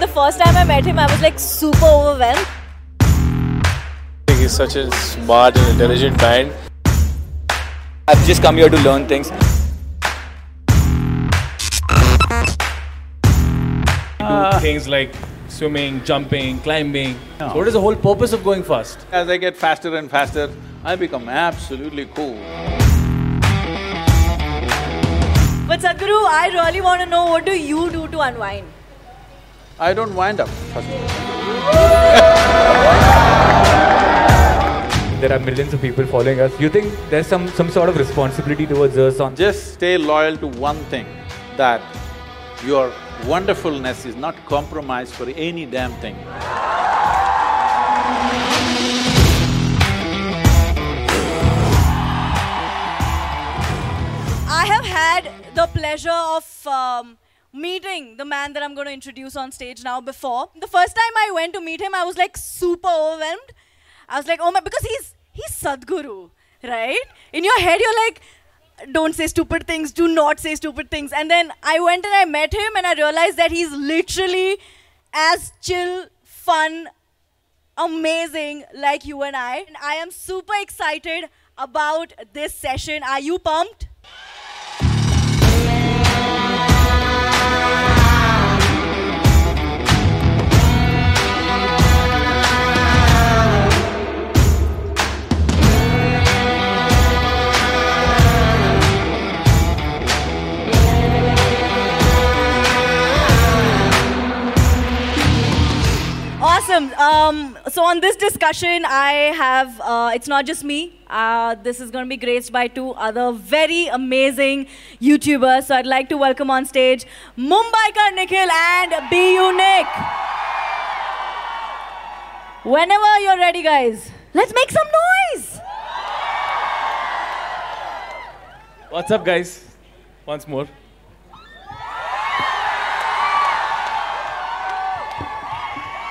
The first time I met him, I was like super overwhelmed. He's such a smart and intelligent man. I've just come here to learn things. Do things like swimming, jumping, climbing. So what is the whole purpose of going fast? As I get faster and faster, I become absolutely cool. But Sadhguru, I really want to know what do you do to unwind? I don't wind up, first of all. There are millions of people following us. You think there's some, some sort of responsibility towards us on Just stay loyal to one thing, that your wonderfulness is not compromised for any damn thing. I have had the pleasure of um, meeting the man that I'm going to introduce on stage now before. The first time I went to meet him, I was like super overwhelmed. I was like, oh my, because he's he's Sadhguru, right? In your head, you're like, don't say stupid things, do not say stupid things. And then I went and I met him and I realized that he's literally as chill, fun, amazing like you and I. And I am super excited about this session. Are you pumped? Awesome. Um, so on this discussion, I have, uh, it's not just me. Uh, this is going to be graced by two other very amazing YouTubers. So I'd like to welcome on stage Mumbiker Nikhil and Be YouNick. Whenever you're ready, guys, let's make some noise. What's up, guys? Once more.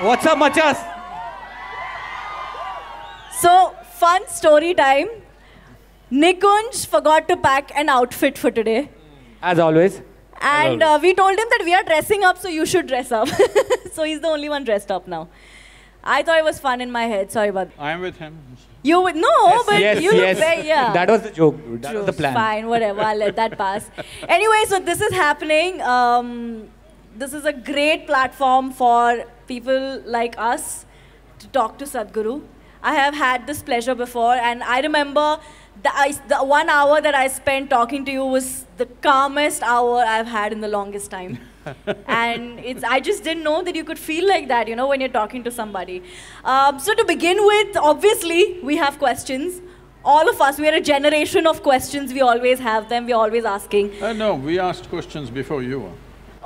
What's up, machas? So, fun story time. Nikunj forgot to pack an outfit for today. As always. And uh, we told him that we are dressing up, so you should dress up. so he's the only one dressed up now. I thought it was fun in my head. Sorry about that. I'm with him. You would no, but yes, you yes. look very yeah. That was the joke. That True, was the plan. Fine, whatever. I'll let that pass. Anyway, so this is happening. Um, this is a great platform for people like us to talk to Sadhguru. I have had this pleasure before, and I remember the, I, the one hour that I spent talking to you was the calmest hour I've had in the longest time. and it's, I just didn't know that you could feel like that, you know, when you're talking to somebody. Um, so to begin with, obviously, we have questions. All of us, we are a generation of questions. We always have them. We're always asking. Uh, no, we asked questions before you.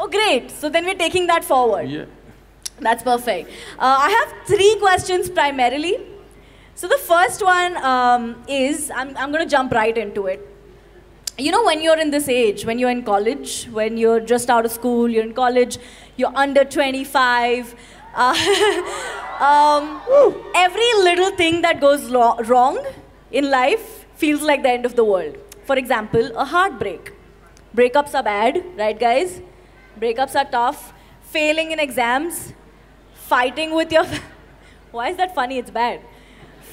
Oh, great. So then we're taking that forward. Yeah. That's perfect. Uh, I have three questions primarily. So the first one um, is I'm, I'm going to jump right into it. You know, when you're in this age, when you're in college, when you're just out of school, you're in college, you're under 25, uh, um, every little thing that goes lo- wrong in life feels like the end of the world. For example, a heartbreak. Breakups are bad, right, guys? Breakups are tough. Failing in exams, fighting with your. Why is that funny? It's bad.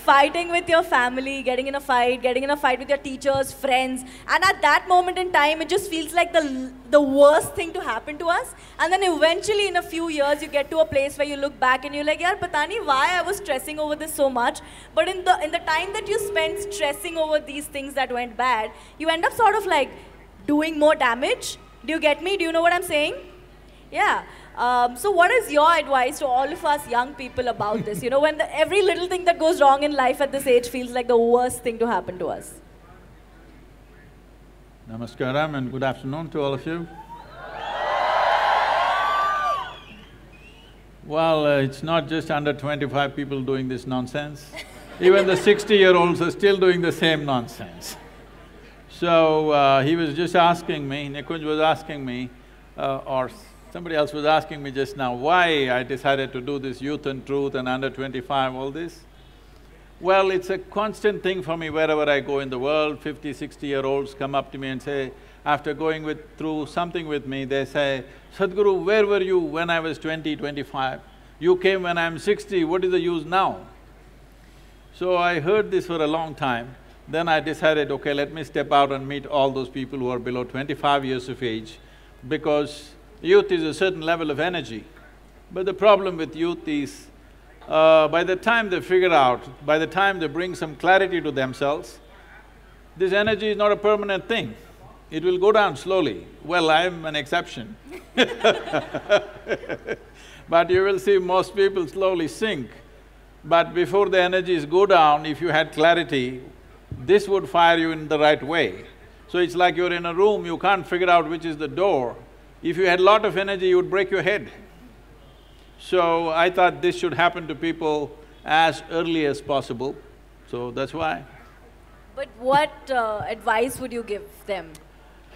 Fighting with your family, getting in a fight, getting in a fight with your teachers, friends, and at that moment in time, it just feels like the the worst thing to happen to us. And then eventually, in a few years, you get to a place where you look back and you're like, "Yeah, patani, why I was stressing over this so much?" But in the in the time that you spent stressing over these things that went bad, you end up sort of like doing more damage. Do you get me? Do you know what I'm saying? Yeah. Um, so, what is your advice to all of us young people about this? You know, when the, every little thing that goes wrong in life at this age feels like the worst thing to happen to us. Namaskaram and good afternoon to all of you. Well, uh, it's not just under twenty-five people doing this nonsense. Even the sixty-year-olds are still doing the same nonsense. So, uh, he was just asking me, Nikunj was asking me, uh, or somebody else was asking me just now, why I decided to do this youth and truth and under twenty-five, all this. Well, it's a constant thing for me wherever I go in the world, 50, 60 year olds come up to me and say, after going with… through something with me, they say, Sadhguru, where were you when I was 20, 25? You came when I'm sixty, what is the use now? So I heard this for a long time. Then I decided, okay, let me step out and meet all those people who are below twenty-five years of age, because youth is a certain level of energy. But the problem with youth is, uh, by the time they figure out, by the time they bring some clarity to themselves, this energy is not a permanent thing. It will go down slowly. Well, I'm an exception But you will see most people slowly sink. But before the energies go down, if you had clarity, this would fire you in the right way. So it's like you're in a room, you can't figure out which is the door. If you had lot of energy, you would break your head. So I thought this should happen to people as early as possible, so that's why. But what uh, advice would you give them?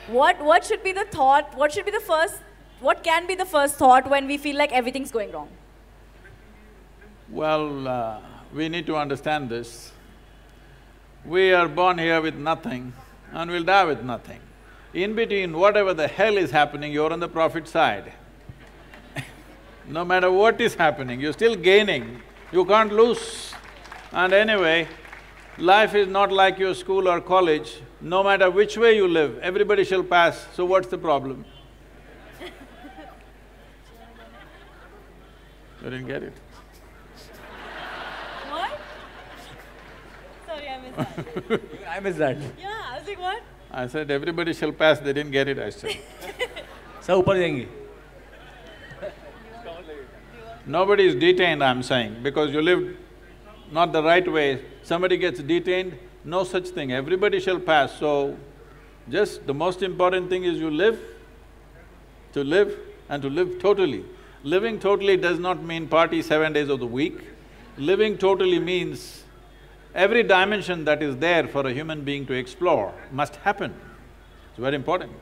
What what should be the thought? What should be the first? What can be the first thought when we feel like everything's going wrong? Well, uh, we need to understand this. We are born here with nothing and we'll die with nothing. In between, whatever the hell is happening, you're on the profit side. no matter what is happening, you're still gaining, you can't lose. And anyway, life is not like your school or college, no matter which way you live, everybody shall pass, so what's the problem? You didn't get it? What? Sorry, I missed that. Yeah, I was like, what? I said, everybody shall pass, they didn't get it, I said. so. upar jayengi. Nobody is detained, I'm saying, because you lived not the right way, somebody gets detained, no such thing, everybody shall pass, so just the most important thing is you live, to live and to live totally. Living totally does not mean party seven days of the week. Living totally means every dimension that is there for a human being to explore must happen. It's very important.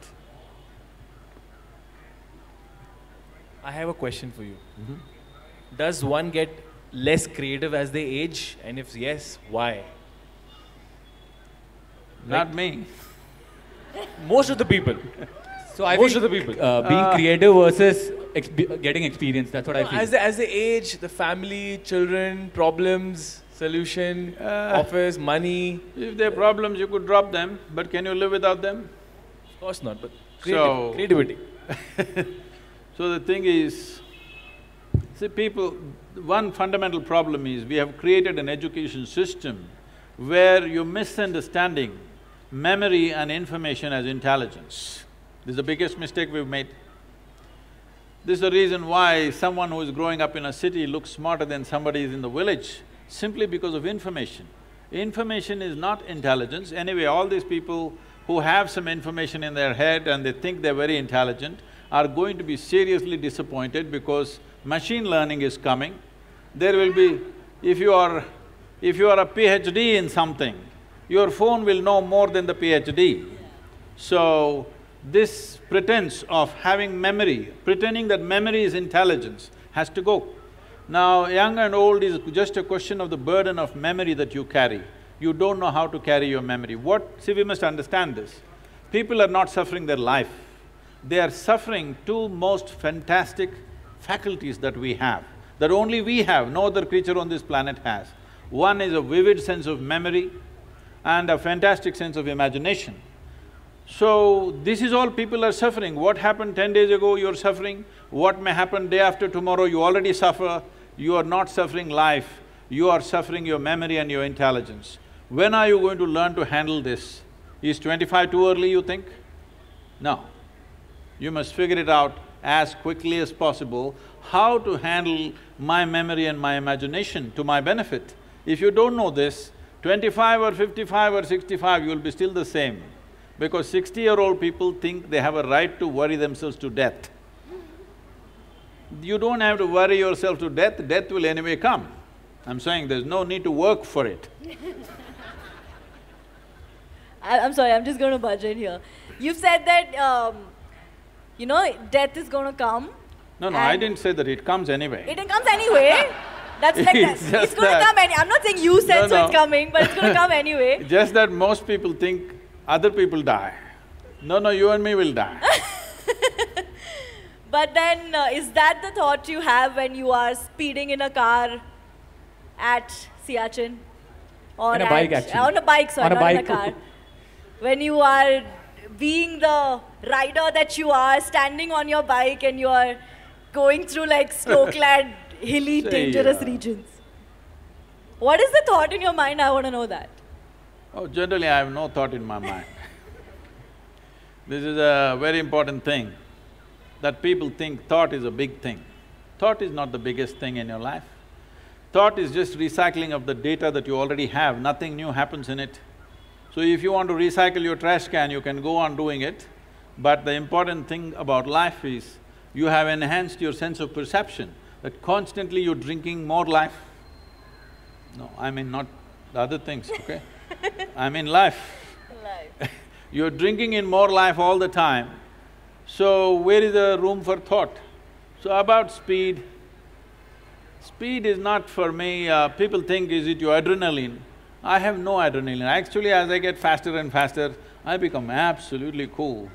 I have a question for you. Does one get less creative as they age? And if yes, why? Not me. Most of the people. So I Most think, of the people. uh, being creative versus exp- getting experience, that's what I feel. As they, as they age, the family, children, problems, solution, Uh, office, money. If there are problems, you could drop them, but can you live without them? Of course not, but So- creativity. So the thing is, see people, one fundamental problem is we have created an education system where you're misunderstanding memory and information as intelligence. This is the biggest mistake we've made. This is the reason why someone who is growing up in a city looks smarter than somebody is in the village, simply because of information. Information is not intelligence. Anyway, all these people who have some information in their head and they think they're very intelligent are going to be seriously disappointed because machine learning is coming. There will be… if you are… if you are a PhD in something, your phone will know more than the PhD. So, this pretense of having memory, pretending that memory is intelligence, has to go. Now, young and old is just a question of the burden of memory that you carry. You don't know how to carry your memory. What… see, we must understand this. People are not suffering their life. They are suffering two most fantastic faculties that we have, that only we have, no other creature on this planet has. One is a vivid sense of memory and a fantastic sense of imagination. So, this is all people are suffering. What happened ten days ago, you're suffering. What may happen day after tomorrow, you already suffer. You are not suffering life, you are suffering your memory and your intelligence. When are you going to learn to handle this? Is twenty-five too early, you think? No. You must figure it out as quickly as possible, how to handle my memory and my imagination to my benefit. If you don't know this, twenty-five or fifty-five or sixty-five, you'll be still the same. Because sixty-year-old people think they have a right to worry themselves to death. You don't have to worry yourself to death, death will anyway come. I'm saying there's no need to work for it. I, I'm sorry, I'm just going to budge in here. You've said that, um, you know, death is going to come. No, no, I didn't say that, it comes anyway. It comes anyway. That's like that. It's It's, going to come anyway. I'm not saying you said No, so it's coming, but it's going to come anyway. Just that most people think other people die. No, no, you and me will die. But then, uh, is that the thought you have when you are speeding in a car at Siachen? Or On a at- bike, actually. On a bike, sorry, On a not in a car. when you are being the rider that you are, standing on your bike and you are going through like snow-clad, hilly, Say, dangerous uh, regions. What is the thought in your mind? I want to know that. Oh, generally I have no thought in my mind. This is a very important thing, that people think thought is a big thing. Thought is not the biggest thing in your life. Thought is just recycling of the data that you already have, nothing new happens in it. So if you want to recycle your trash can, you can go on doing it, but the important thing about life is you have enhanced your sense of perception, that constantly you're drinking more life. No, I mean not the other things, okay? I mean life. Life. You're drinking in more life all the time, so where is the room for thought? So about speed, speed is not for me, uh, people think is it your adrenaline? I have no adrenaline. Actually, as I get faster and faster, I become absolutely cool.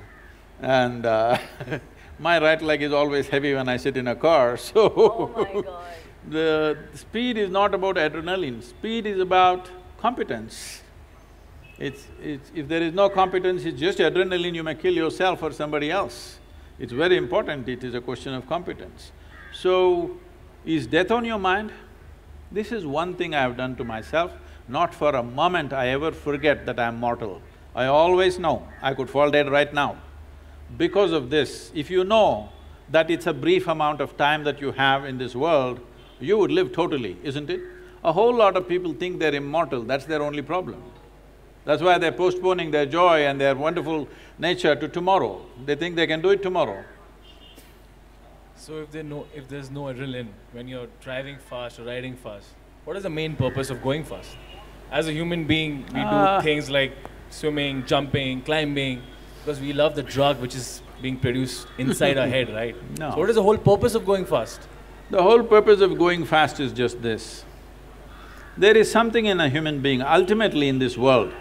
And uh, my right leg is always heavy when I sit in a car, so Oh my God. the speed is not about adrenaline, speed is about competence. It's… it's… if there is no competence, it's just adrenaline, you may kill yourself or somebody else. It's very important, it is a question of competence. So, is death on your mind? This is one thing I have done to myself, not for a moment I ever forget that I am mortal. I always know I could fall dead right now. Because of this, if you know that it's a brief amount of time that you have in this world, you would live totally, isn't it? A whole lot of people think they're immortal, that's their only problem. That's why they're postponing their joy and their wonderful nature to tomorrow. They think they can do it tomorrow. So if there no, if there's no adrenaline when you're driving fast or riding fast, what is the main purpose of going fast? As a human being, we Ah. do things like swimming, jumping, climbing, because we love the drug which is being produced inside our head, right? No. So what is the whole purpose of going fast? The whole purpose of going fast is just this. There is something in a human being, ultimately in this world,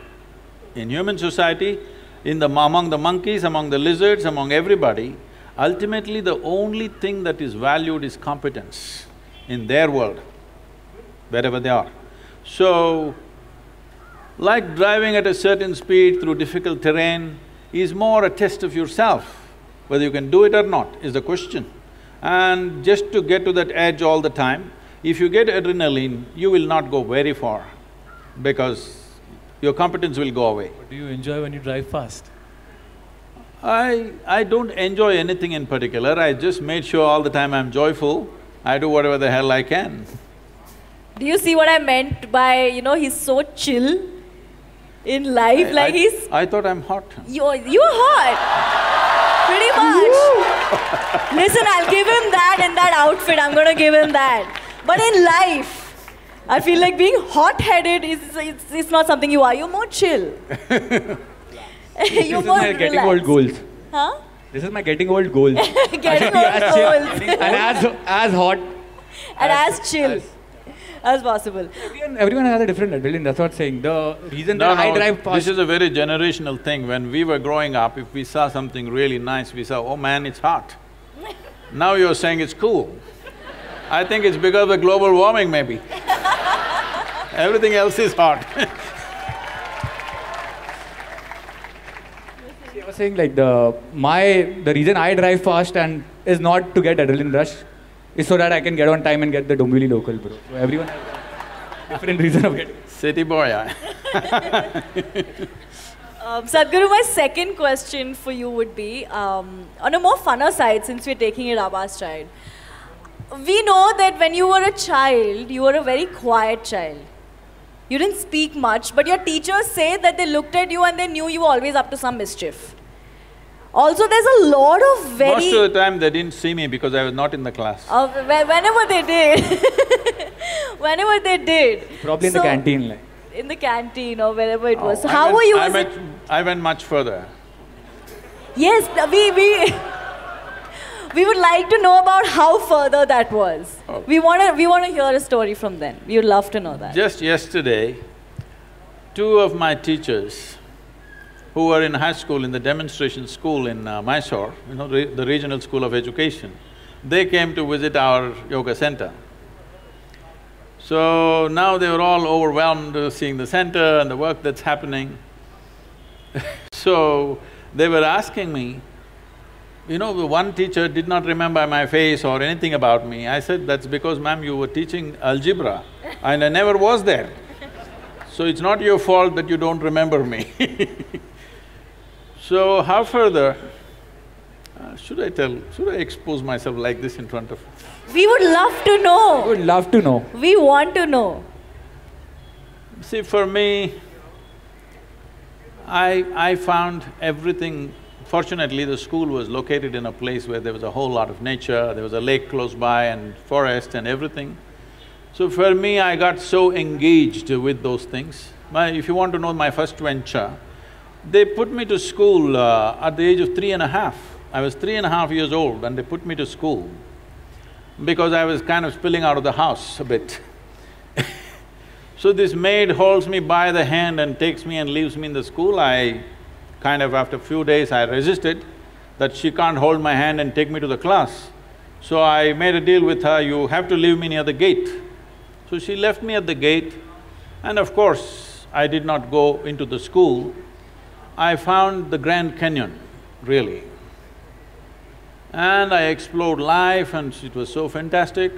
in human society, in the… among the monkeys, among the lizards, among everybody, ultimately the only thing that is valued is competence in their world, wherever they are. So, like driving at a certain speed through difficult terrain is more a test of yourself. Whether you can do it or not is the question. And just to get to that edge all the time, if you get adrenaline, you will not go very far because your competence will go away. What do you enjoy when you drive fast? I… I don't enjoy anything in particular, I just made sure all the time I'm joyful, I do whatever the hell I can. Do you see what I meant by, you know, he's so chill in life, I- like I- he's… I thought I'm hot. You're, you're hot. Pretty much. Listen, I'll give him that in that outfit. I'm gonna give him that. But in life, I feel like being hot-headed is it's, it's not something you are. You're more chill. You're this is more my getting old relaxed. goals. Huh? This is my getting old goals. Getting be as chill- old goals. and as as hot. and as chill as- as possible. Everyone, everyone has a different adrenaline. That's what I'm saying. The reason No, that I no, drive fast. this is a very generational thing. When we were growing up, if we saw something really nice, we saw, oh man, it's hot. Now you're saying it's cool. I think it's because of the global warming maybe. Everything else is hot I was saying like the my the reason I drive fast and is not to get adrenaline rush, is so that I can get on time and get the Dombivli local, bro. So everyone has a different reason of getting. City boy, I… Um, Sadhguru, my second question for you would be um, on a more funner side, since we're taking it Abba's child. We know that when you were a child, you were a very quiet child. You didn't speak much, but your teachers say that they looked at you and they knew you were always up to some mischief. Also, there's a lot of very. Most of the time they didn't see me because I was not in the class. Uh, whenever they did, whenever they did. Probably in the canteen, like. In the canteen or wherever it was. So how went- were you I as a went, I went much further. Yes, we, we, we would like to know about how further that was. Oh. We want to we want to hear a story from then. We would love to know that. Just yesterday, two of my teachers who were in high school, in the demonstration school in uh, Mysore, you know, re the regional school of education, they came to visit our yoga center. So now they were all overwhelmed seeing the center and the work that's happening. so they were asking me, you know, one teacher did not remember my face or anything about me. I said, that's because ma'am, you were teaching algebra and I never was there. So it's not your fault that you don't remember me So how further, uh, should I tell, should I expose myself like this in front of… We would love to I know. would love to know. We want to know. See, for me, I… I found everything… Fortunately, the school was located in a place where there was a whole lot of nature, there was a lake close by and forest and everything. So for me, I got so engaged with those things. My… if you want to know my first venture, they put me to school uh, at the age of three and a half. I was three and a half years old and they put me to school because I was kind of spilling out of the house a bit. So this maid holds me by the hand and takes me and leaves me in the school. I kind of after few days I resisted that she can't hold my hand and take me to the class. So I made a deal with her, you have to leave me near the gate. So she left me at the gate and of course, I did not go into the school. I found the Grand Canyon, really. And I explored life and it was so fantastic.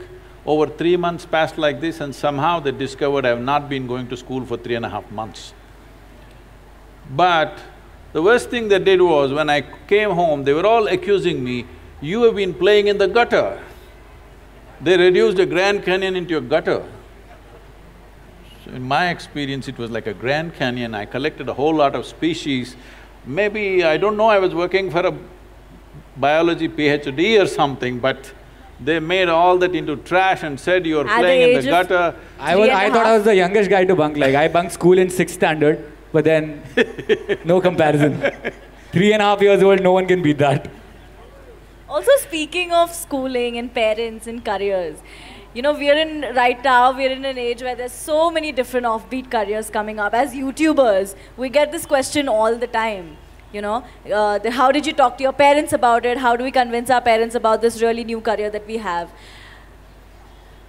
Over three months passed like this and somehow they discovered I have not been going to school for three and a half months. But the worst thing they did was, when I came home, they were all accusing me, you have been playing in the gutter. They reduced a Grand Canyon into a gutter. So in my experience, it was like a Grand Canyon, I collected a whole lot of species. Maybe, I don't know, I was working for a biology PhD or something, but they made all that into trash and said you are At the playing in the gutter. I was… Three and I a thought I was the youngest guy to bunk, like I bunked school in sixth standard, but then no comparison. Three and a half years old, no one can beat that. Also, speaking of schooling and parents and careers, you know, we're in right now, we're in an age where there's so many different offbeat careers coming up. As YouTubers, we get this question all the time. You know, uh, the, how did you talk to your parents about it? How do we convince our parents about this really new career that we have?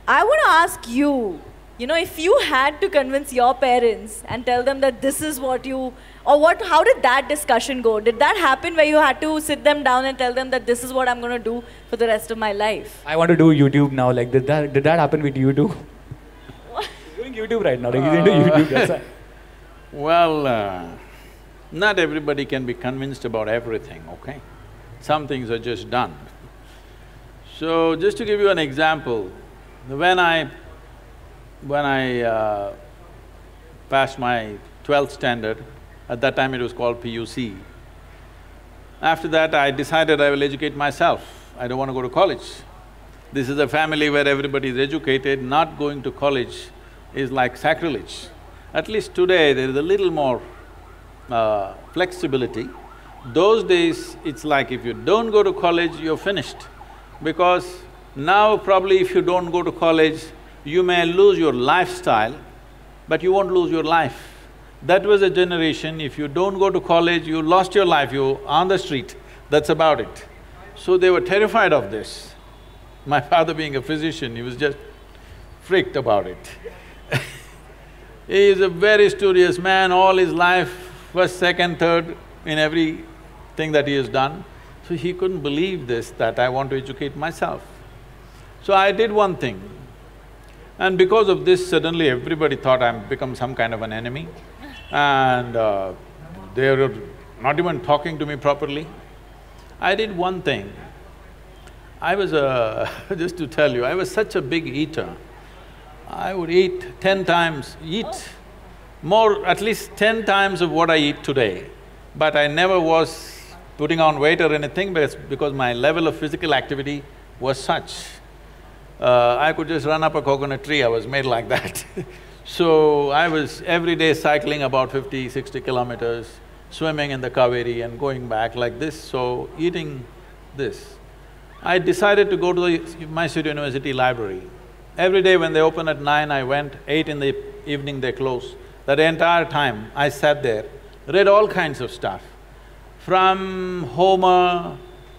I want to ask you, you know, if you had to convince your parents and tell them that this is what you, or what, how did that discussion go? Did that happen where you had to sit them down and tell them that this is what I'm going to do for the rest of my life? I want to do YouTube now, like did that… did that happen with you too? He's doing YouTube right now, like he's into YouTube, that's why. Well, uh, not everybody can be convinced about everything, okay? Some things are just done. So, just to give you an example, when I… when I uh, passed my twelfth standard, at that time it was called PUC, after that I decided I will educate myself, I don't want to go to college. This is a family where everybody is educated, not going to college is like sacrilege. At least today there is a little more uh, flexibility. Those days, it's like if you don't go to college, you're finished. Because now probably if you don't go to college, you may lose your lifestyle, but you won't lose your life. That was a generation, if you don't go to college, you lost your life, you on the street, that's about it. So they were terrified of this. My father being a physician, he was just freaked about it. He is a very studious man, all his life, first, second, third in everything that he has done. So he couldn't believe this, that I want to educate myself. So I did one thing. And because of this, suddenly everybody thought I'm become some kind of an enemy. And uh, they were not even talking to me properly. I did one thing. I was a… just to tell you, I was such a big eater. I would eat ten times, eat more, at least ten times of what I eat today. But I never was putting on weight or anything because my level of physical activity was such. Uh, I could just run up a coconut tree, I was made like that So I was every day cycling about 50, 60 kilometers, swimming in the Kaveri and going back like this, so eating this. I decided to go to the Mysore University library. Every day when they open at nine, I went, eight in the evening they close. That entire time, I sat there read all kinds of stuff. From Homer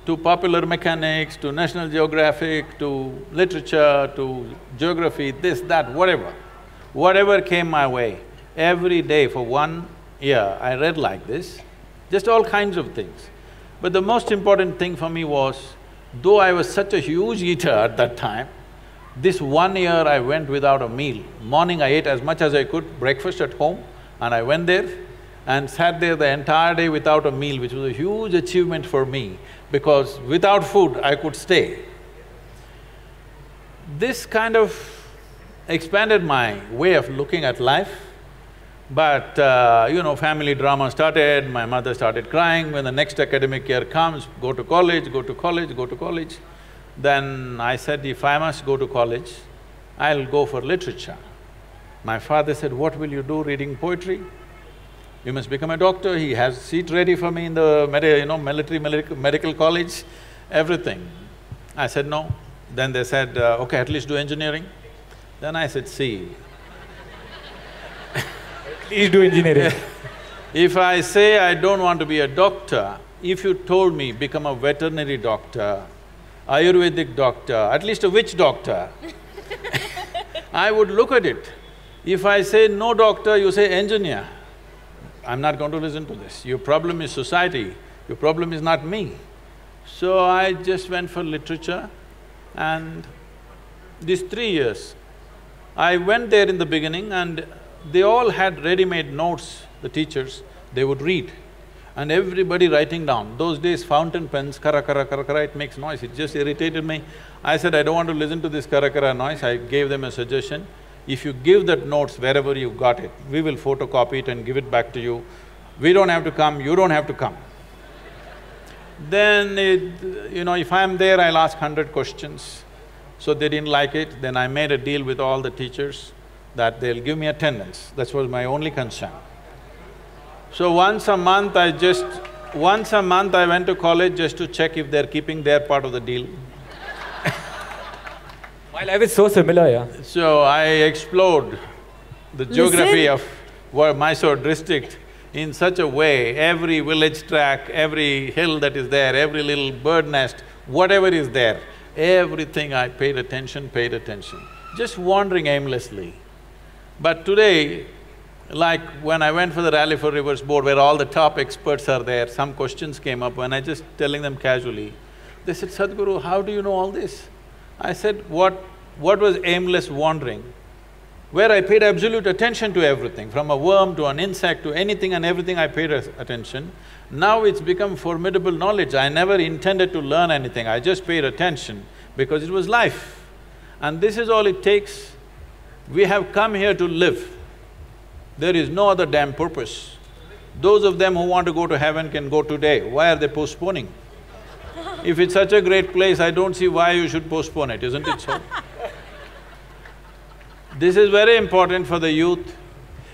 to popular mechanics, to National Geographic, to literature, to geography, this, that, whatever. Whatever came my way, every day for one year, I read like this, just all kinds of things. But the most important thing for me was, though I was such a huge eater at that time, this one year I went without a meal. Morning I ate as much as I could, breakfast at home, and I went there and sat there the entire day without a meal, which was a huge achievement for me because without food I could stay. This kind of expanded my way of looking at life. But, uh, you know, family drama started, my mother started crying when the next academic year comes, go to college, go to college, go to college. Then I said, if I must go to college, I'll go for literature. My father said, what will you do reading poetry? You must become a doctor, he has seat ready for me in the you know, military medical, medical college, everything. I said, no. Then they said, uh, okay, at least do engineering. Then I said, see, Please do engineering. if I say I don't want to be a doctor, if you told me become a veterinary doctor, Ayurvedic doctor, at least a witch doctor, I would look at it. If I say no doctor, you say engineer, I'm not going to listen to this. Your problem is society, your problem is not me. So I just went for literature and these three years, I went there in the beginning and they all had ready-made notes, the teachers, they would read and everybody writing down. Those days fountain pens, kara kara kara kara, it makes noise, it just irritated me. I said, I don't want to listen to this kara kara noise, I gave them a suggestion. If you give that notes wherever you got it, we will photocopy it and give it back to you. We don't have to come, you don't have to come. Then it, you know, if I'm there, I'll ask hundred questions. So they didn't like it, then I made a deal with all the teachers that they'll give me attendance. That was my only concern. So once a month I just… once a month I went to college just to check if they're keeping their part of the deal. My life is so similar, yeah. So I explored the geography of Wa- Mysore district in such a way, every village track, every hill that is there, every little bird nest, whatever is there, everything I paid attention, paid attention, just wandering aimlessly. But today, like when I went for the Rally for Rivers board where all the top experts are there, some questions came up when I just telling them casually, they said, Sadhguru, how do you know all this? I said, what… what was aimless wandering? Where I paid absolute attention to everything, from a worm to an insect to anything and everything I paid attention. Now it's become formidable knowledge. I never intended to learn anything, I just paid attention because it was life. And this is all it takes. We have come here to live. There is no other damn purpose. Those of them who want to go to heaven can go today. Why are they postponing? If it's such a great place, I don't see why you should postpone it, isn't it so? This is very important for the youth.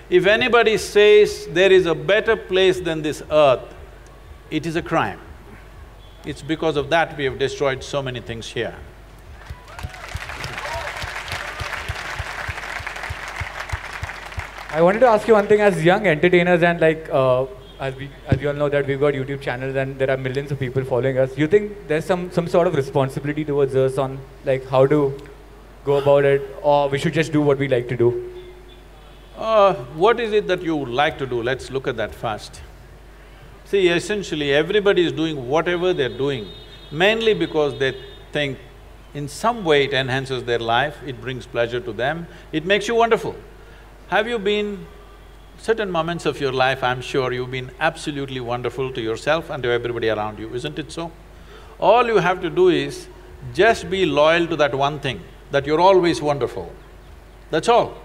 If anybody says there is a better place than this earth, it is a crime. It's because of that we have destroyed so many things here. I wanted to ask you one thing as young entertainers and like, uh, as we, as you all know that we've got YouTube channels and there are millions of people following us. You think there's some, some sort of responsibility towards us on like how to go about it or we should just do what we like to do? Uh, what is it that you would like to do? Let's look at that first. See, essentially everybody is doing whatever they're doing, mainly because they think in some way it enhances their life, it brings pleasure to them, it makes you wonderful. Have you been… certain moments of your life, I'm sure you've been absolutely wonderful to yourself and to everybody around you, isn't it so? All you have to do is just be loyal to that one thing, that you're always wonderful. That's all.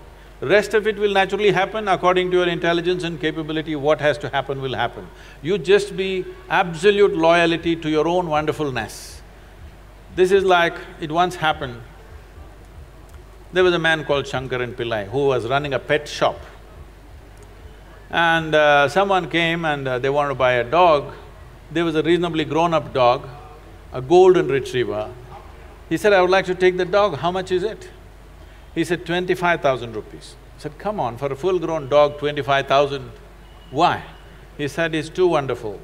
Rest of it will naturally happen according to your intelligence and capability, what has to happen will happen. You just be absolute loyalty to your own wonderfulness. This is like, it once happened, there was a man called Shankaran Pillai who was running a pet shop. And uh, someone came and uh, they wanted to buy a dog. There was a reasonably grown-up dog, a golden retriever. He said, I would like to take the dog, how much is it? He said, twenty-five thousand rupees. I said, come on, for a full-grown dog, twenty-five thousand, why? He said, it's too wonderful.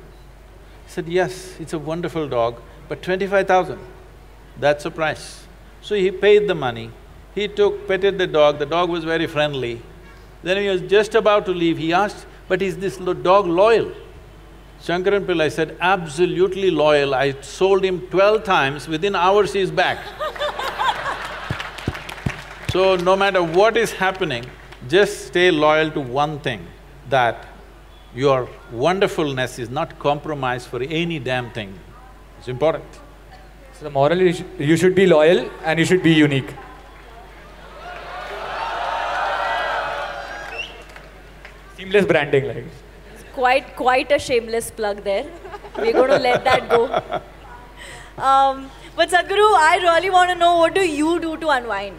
He said, yes, it's a wonderful dog, but twenty-five thousand, that's the price. So he paid the money, he took, petted the dog, the dog was very friendly. Then he was just about to leave, he asked, but is this dog loyal? Shankaran Pillai said, absolutely loyal, I sold him twelve times, within hours he's back. So no matter what is happening, just stay loyal to one thing, that your wonderfulness is not compromised for any damn thing. It's important. So the moral is you should be loyal and you should be unique. Seamless branding, like. Quite, quite a shameless plug there. We're going to let that go. Um, but Sadhguru, I really want to know what do you do to unwind?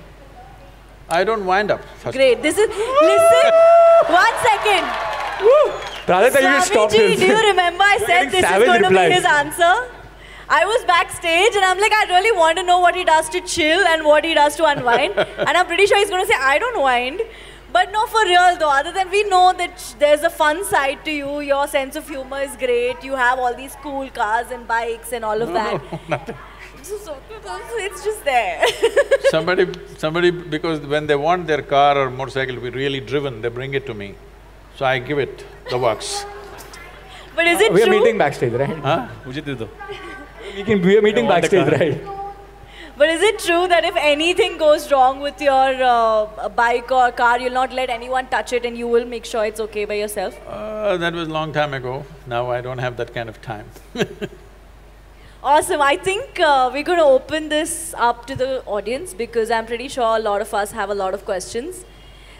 I don't wind up first. Great. This is listen. one second. Radha, you stop this. do you remember I said this is savage going to be his answer? I was backstage and I'm like, I really want to know what he does to chill and what he does to unwind. and I'm pretty sure he's going to say, I don't wind. But no, for real though, other than we know that sh- there's a fun side to you, your sense of humor is great, you have all these cool cars and bikes and all of that. nothing. It's just there. somebody, somebody, because when they want their car or motorcycle to be really driven, they bring it to me. So I give it the works. but is it we are true? meeting backstage, right? Huh? We can, we are meeting backstage, right? But is it true that if anything goes wrong with your uh, bike or car, you'll not let anyone touch it and you will make sure it's okay by yourself? Uh, that was a long time ago. Now I don't have that kind of time. Awesome. I think uh, we're going to open this up to the audience because I'm pretty sure a lot of us have a lot of questions.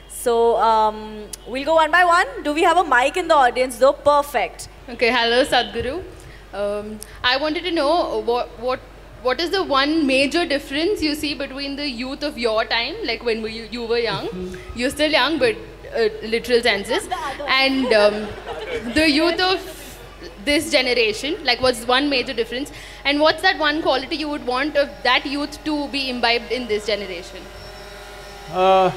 So um, we'll go one by one. Do we have a mic in the audience though? Perfect. Okay, hello Sadhguru. Um, I wanted to know what, what, what is the one major difference you see between the youth of your time, like when we, you were young, you're still young, but uh, literal senses, and um, the youth of this generation, like what's one major difference, and what's that one quality you would want of that youth to be imbibed in this generation? Uh,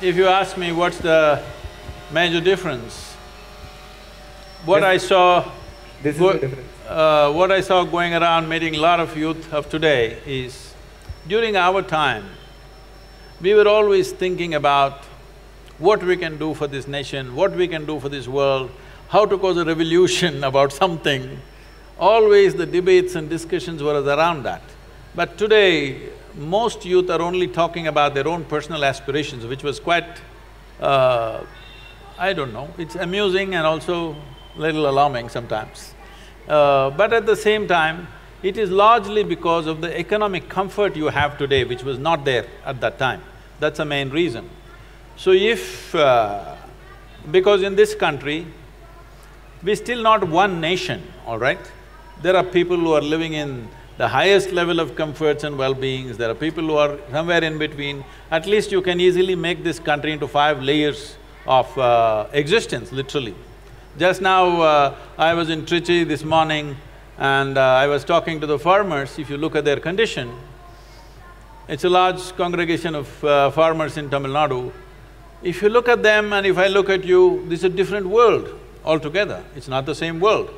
if you ask me what's the major difference, what I saw… This is go- the difference. Uh, what I saw going around meeting a lot of youth of today is, during our time, we were always thinking about what we can do for this nation, what we can do for this world, how to cause a revolution about something. Always the debates and discussions were around that. But today, most youth are only talking about their own personal aspirations, which was quite, uh, I don't know, it's amusing and also little alarming sometimes. Uh, but at the same time, it is largely because of the economic comfort you have today, which was not there at that time. That's the main reason. So if… Uh, because in this country, we're still not one nation, all right? There are people who are living in the highest level of comforts and well-beings, there are people who are somewhere in between. At least you can easily make this country into five layers of uh, existence, literally. Just now, uh, I was in Trichy this morning and uh, I was talking to the farmers, if you look at their condition, it's a large congregation of uh, farmers in Tamil Nadu. If you look at them and if I look at you, this is a different world altogether, it's not the same world.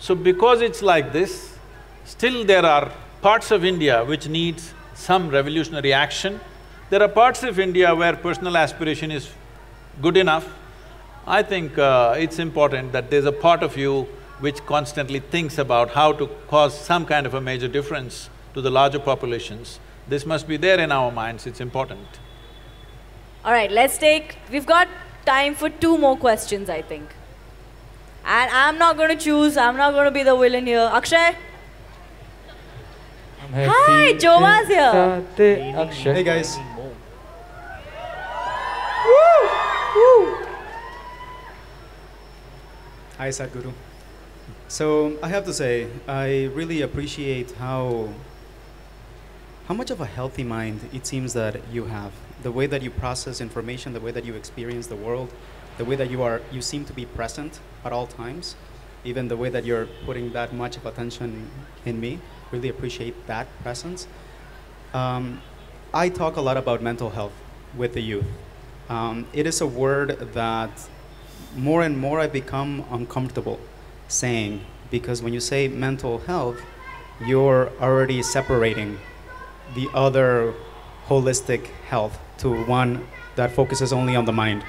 So because it's like this, still there are parts of India which needs some revolutionary action. There are parts of India where personal aspiration is good enough. I think uh, it's important that there's a part of you which constantly thinks about how to cause some kind of a major difference to the larger populations. This must be there in our minds, it's important. All right, let's take… We've got time for two more questions, I think. And I'm not going to choose, I'm not going to be the villain here. Akshay? Hi, Jova's here. Hey guys. Hi Sadhguru. So I have to say, I really appreciate how how much of a healthy mind it seems that you have. The way that you process information, the way that you experience the world, the way that you are you seem to be present at all times, even the way that you're putting that much of attention in me. Really appreciate that presence. Um, I talk a lot about mental health with the youth. Um, it is a word that more and more I become uncomfortable saying because when you say mental health, you're already separating the other holistic health to one that focuses only on the mind,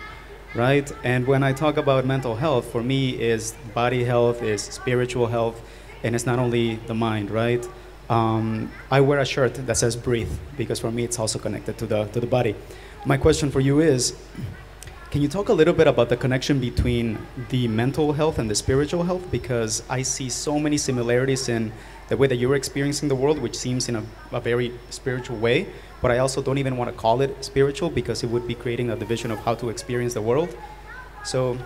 right? And when I talk about mental health, for me is body health, is spiritual health, and it's not only the mind, right? Um, I wear a shirt that says breathe because for me it's also connected to the, to the body. My question for you is can you talk a little bit about the connection between the mental health and the spiritual health? Because I see so many similarities in the way that you're experiencing the world, which seems in a, a very spiritual way, but I also don't even want to call it spiritual because it would be creating a division of how to experience the world. So,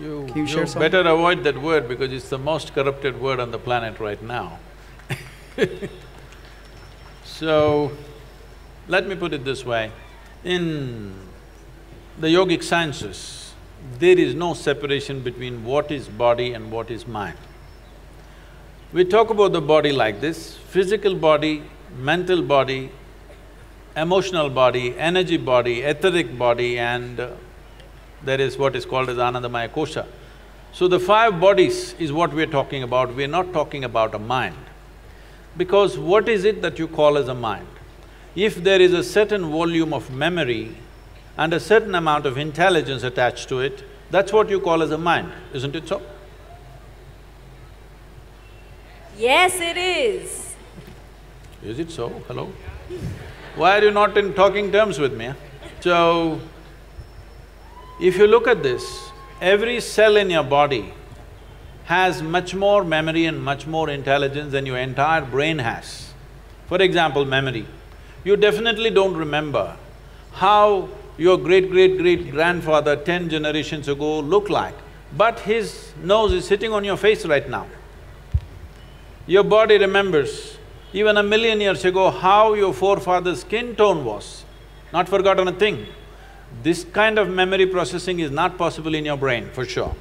You, Can you share some? better avoid that word because it's the most corrupted word on the planet right now. so, let me put it this way. In the yogic sciences, there is no separation between what is body and what is mind. We talk about the body like this, physical body, mental body, emotional body, energy body, etheric body and uh, there is what is called as Anandamaya Kosha. So the five bodies is what we're talking about, we're not talking about a mind. Because what is it that you call as a mind? If there is a certain volume of memory and a certain amount of intelligence attached to it, that's what you call as a mind, isn't it so? Yes, it is. Is it so? Hello? Why are you not in talking terms with me? huh? So, if you look at this, every cell in your body has much more memory and much more intelligence than your entire brain has. For example, memory. You definitely don't remember how your great-great-great-grandfather ten generations ago looked like, but his nose is sitting on your face right now. Your body remembers even a million years ago how your forefather's skin tone was, not forgotten a thing. This kind of memory processing is not possible in your brain, for sure.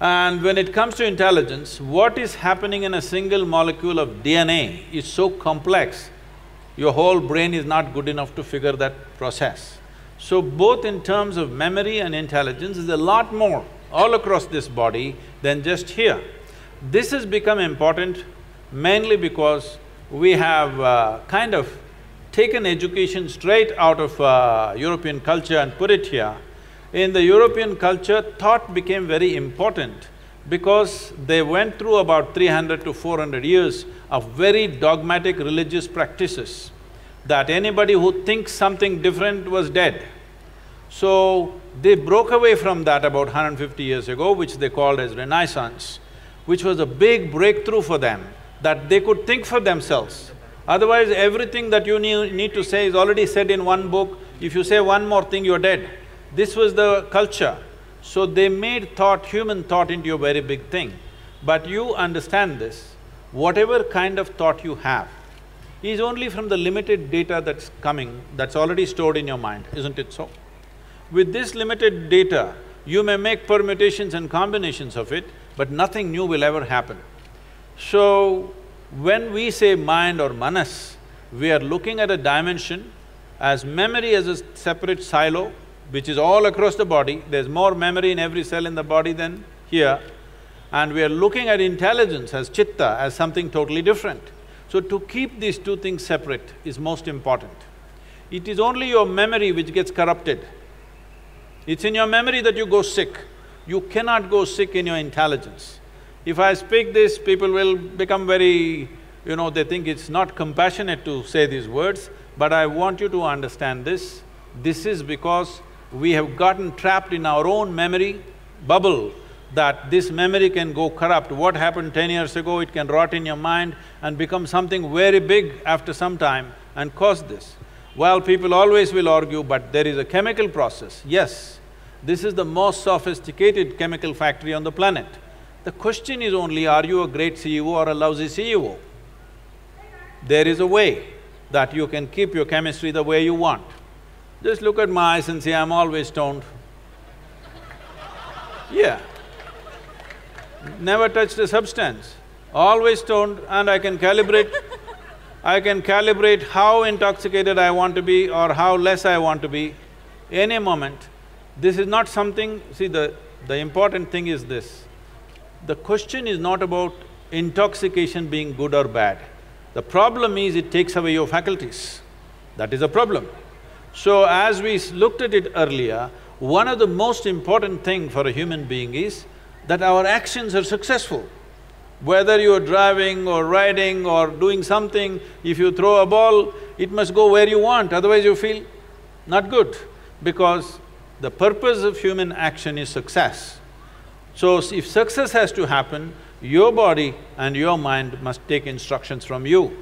And when it comes to intelligence, what is happening in a single molecule of DNA is so complex, your whole brain is not good enough to figure that process. So both in terms of memory and intelligence is a lot more all across this body than just here. This has become important mainly because we have uh, kind of taken education straight out of uh, European culture and put it here. In the European culture, thought became very important because they went through about three hundred to four hundred years of very dogmatic religious practices, that anybody who thinks something different was dead. So, they broke away from that about 150 years ago, which they called as Renaissance, which was a big breakthrough for them, that they could think for themselves. Otherwise, everything that you nee- need to say is already said in one book, if you say one more thing, you're dead. This was the culture. So they made thought, human thought into a very big thing. But you understand this, whatever kind of thought you have is only from the limited data that's coming, that's already stored in your mind, isn't it so? With this limited data, you may make permutations and combinations of it, but nothing new will ever happen. So, when we say mind or manas, we are looking at a dimension as memory as a separate silo, which is all across the body, there's more memory in every cell in the body than here, and we are looking at intelligence as chitta, as something totally different. So to keep these two things separate is most important. It is only your memory which gets corrupted. It's in your memory that you go sick. You cannot go sick in your intelligence. If I speak this, people will become very, you know, they think it's not compassionate to say these words, but I want you to understand this. This is because we have gotten trapped in our own memory bubble that this memory can go corrupt. What happened ten years ago, it can rot in your mind and become something very big after some time and cause this. Well, people always will argue, but there is a chemical process. Yes, this is the most sophisticated chemical factory on the planet. The question is only, are you a great CEO or a lousy CEO? There is a way that you can keep your chemistry the way you want. Just look at my eyes and say, I'm always stoned. Yeah. Never touched a substance, always stoned and I can calibrate I can calibrate how intoxicated I want to be or how less I want to be any moment. This is not something… see, the, the important thing is this. The question is not about intoxication being good or bad. The problem is it takes away your faculties. That is a problem. So as we looked at it earlier, one of the most important thing for a human being is that our actions are successful. Whether you're driving or riding or doing something, if you throw a ball, it must go where you want, otherwise you feel not good. Because the purpose of human action is success. So if success has to happen, your body and your mind must take instructions from you.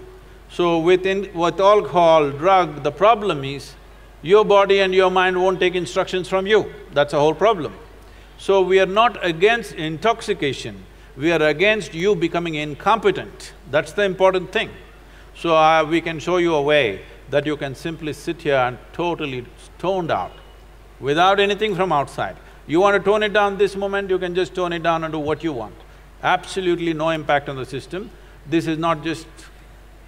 So within… with alcohol, drug, the problem is your body and your mind won't take instructions from you, that's the whole problem. So we are not against intoxication, we are against you becoming incompetent, that's the important thing. So uh, we can show you a way that you can simply sit here and totally stoned out, without anything from outside. You want to tone it down this moment, you can just tone it down and do what you want. Absolutely no impact on the system. This is not just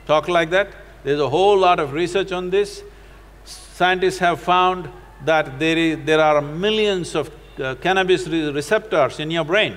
talk like that, there's a whole lot of research on this. Scientists have found that there is… there are millions of uh, cannabis re- receptors in your brain.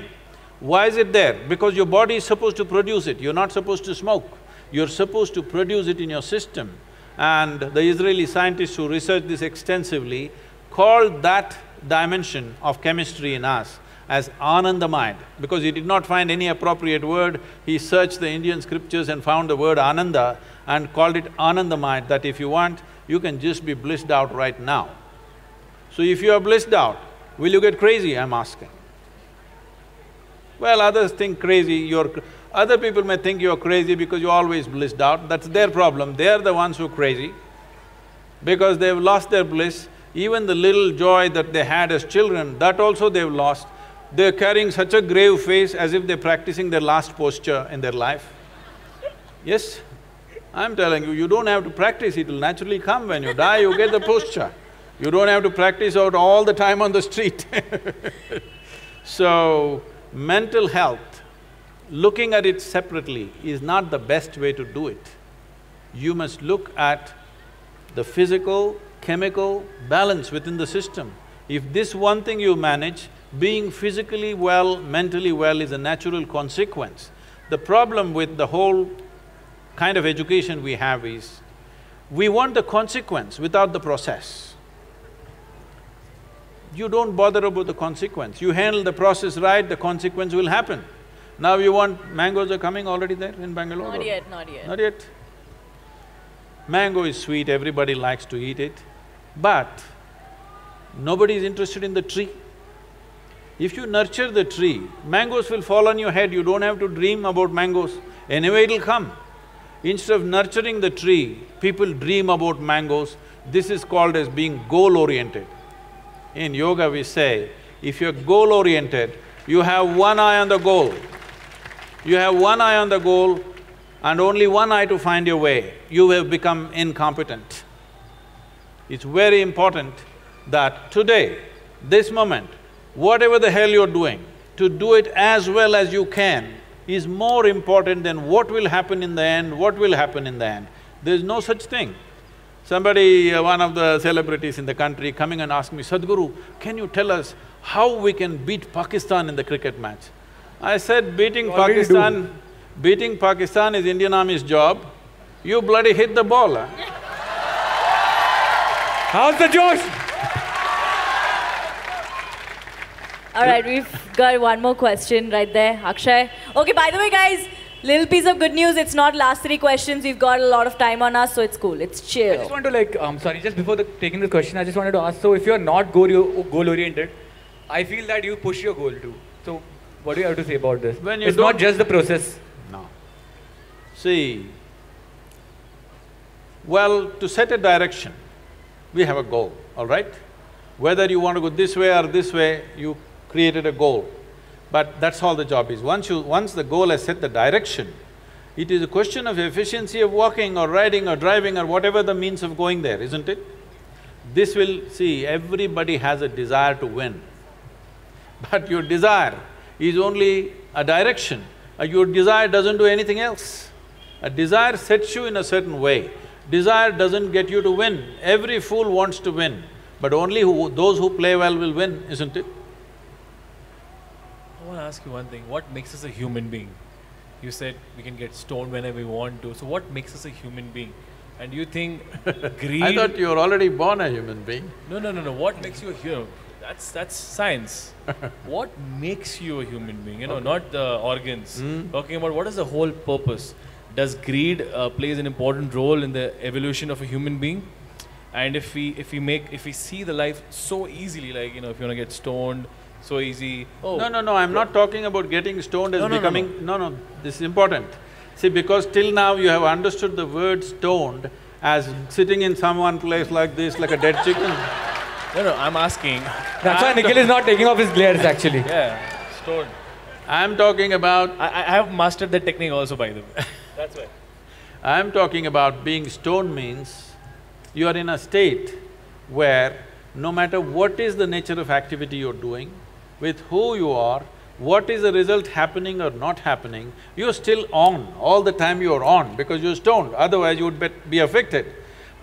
Why is it there? Because your body is supposed to produce it, you're not supposed to smoke. You're supposed to produce it in your system. And the Israeli scientists who researched this extensively called that dimension of chemistry in us as Anandamide, because he did not find any appropriate word, he searched the Indian scriptures and found the word Ananda and called it Anandamide, that if you want, you can just be blissed out right now. So if you are blissed out, will you get crazy, I'm asking? Well, others think crazy, you're… other people may think you're crazy because you're always blissed out, that's their problem, they're the ones who are crazy. Because they've lost their bliss, even the little joy that they had as children, that also they've lost. They're carrying such a grave face as if they're practicing their last posture in their life. Yes, I'm telling you, you don't have to practice, it'll naturally come when you die, you get the posture. You don't have to practice out all the time on the street So, mental health, looking at it separately is not the best way to do it. You must look at the physical, chemical balance within the system. If this one thing you manage, being physically well, mentally well is a natural consequence. The problem with the whole kind of education we have is, we want the consequence without the process. You don't bother about the consequence, you handle the process right, the consequence will happen. Now you want… mangoes are coming already there in Bangalore? Not yet, not yet. Not yet. Mango is sweet, everybody likes to eat it, but nobody is interested in the tree. If you nurture the tree, mangoes will fall on your head, you don't have to dream about mangoes, anyway it'll come. Instead of nurturing the tree, people dream about mangoes, this is called as being goal-oriented. In yoga we say, if you're goal-oriented, you have one eye on the goal. You have one eye on the goal and only one eye to find your way, you have become incompetent. It's very important that today, this moment, whatever the hell you're doing, to do it as well as you can is more important than what will happen in the end, what will happen in the end. There's no such thing. Somebody, uh, one of the celebrities in the country coming and asking me, Sadhguru, can you tell us how we can beat Pakistan in the cricket match? I said, beating Already do. Pakistan, beating Pakistan is Indian Army's job. You bloody hit the ball, huh? How's the Josh? All right, we've got one more question right there, Akshay. Okay, by the way, guys, little piece of good news. It's not last three questions. We've got a lot of time on us, so it's cool. It's chill. I just want to like, um, sorry, just before the, taking the question, I just wanted to ask, so if you're not goal, goal oriented, I feel that you push your goal too. So what do you have to say about this? When you it's not don't- just the process. No. See, well, to set a direction, we have a goal, all right? Whether you want to go this way or this way, you created a goal. But that's all the job is. Once you… once the goal has set the direction, it is a question of efficiency of walking or riding or driving or whatever the means of going there, isn't it? This will… see, everybody has a desire to win. But your desire is only a direction, Uh, your desire doesn't do anything else. A desire sets you in a certain way. Desire doesn't get you to win. Every fool wants to win. but only who, those who play well will win, isn't it? I want to ask you one thing. What makes us a human being? You said we can get stoned whenever we want to. So what makes us a human being? And you think greed? I thought you were already born a human being. No, no, no, no. What makes you a human? That's that's science. what makes you a human being? You know, not the organs. Hmm. Talking about what is the whole purpose. Does greed uh, plays an important role in the evolution of a human being? And if we if we make if we see the life so easily, like you know, if you want to get stoned, so easy. Oh No, no, no, I'm not talking about getting stoned as No, no, no, becoming… No, no, this is important. See, because till now you have understood the word stoned as sitting in someone place like this, like a dead chicken. No, no. I'm asking. That's why Nikhil is not taking off his glares actually. Yeah, stoned. I'm talking about… I, I I have mastered that technique also, by the way. That's why. I'm talking about being stoned means you are in a state where no matter what is the nature of activity you're doing, with who you are, what is the result happening or not happening, you're still on, all the time you're on because you're stoned, otherwise you would bet- be affected.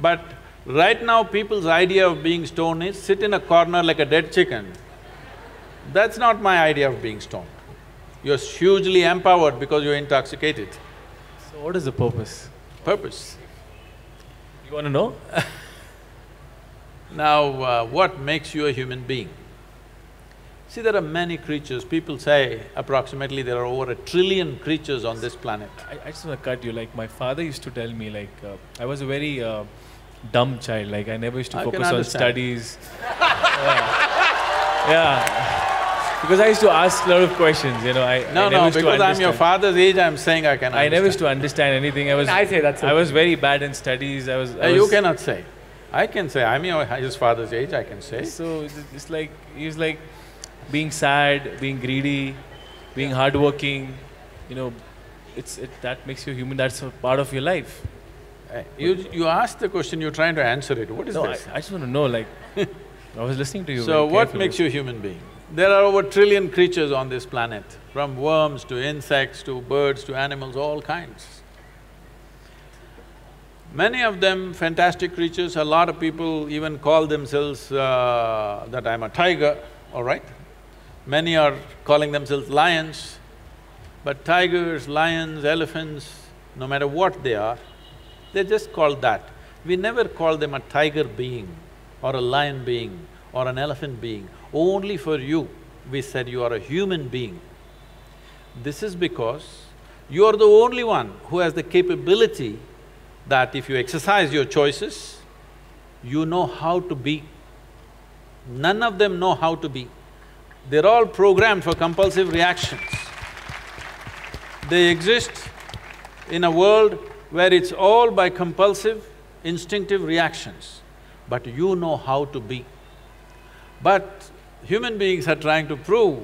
But right now people's idea of being stoned is sit in a corner like a dead chicken. That's not my idea of being stoned. You're hugely empowered because you're intoxicated. So what is the purpose? Purpose. You want to know? Now, uh, what makes you a human being? See, there are many creatures, people say approximately there are over a trillion creatures on this planet. I, I just want to cut you. Like my father used to tell me, like uh, I was a very uh, dumb child. Like I never used to I focus on studies. yeah. yeah. Because I used to ask a lot of questions. You know, I No, I never no, used to because I'm your father's age, I'm saying I can I never used to understand anything. I was. I say that's I was very bad in studies. I was. I Uh, you was- cannot say. I can say, I'm your his father's age, I can say. So it's- it's like he's like being sad, being greedy, being hardworking. You know, it's it, that makes you human. That's a part of your life. Uh, You… you asked the question, you're trying to answer it, what is No, this? I just want to know. Like, I was listening to you. So what makes you a human being? There are over trillion creatures on this planet, from worms to insects to birds to animals, all kinds. Many of them fantastic creatures, a lot of people even call themselves uh, that I'm a tiger, all right? Many are calling themselves lions, but tigers, lions, elephants, no matter what they are, they're just called that. We never call them a tiger being or a lion being or an elephant being. Only for you, we said you are a human being. This is because you are the only one who has the capability that if you exercise your choices, you know how to be. None of them know how to be. They're all programmed for compulsive reactions. They exist in a world where it's all by compulsive, instinctive reactions, but you know how to be. But human beings are trying to prove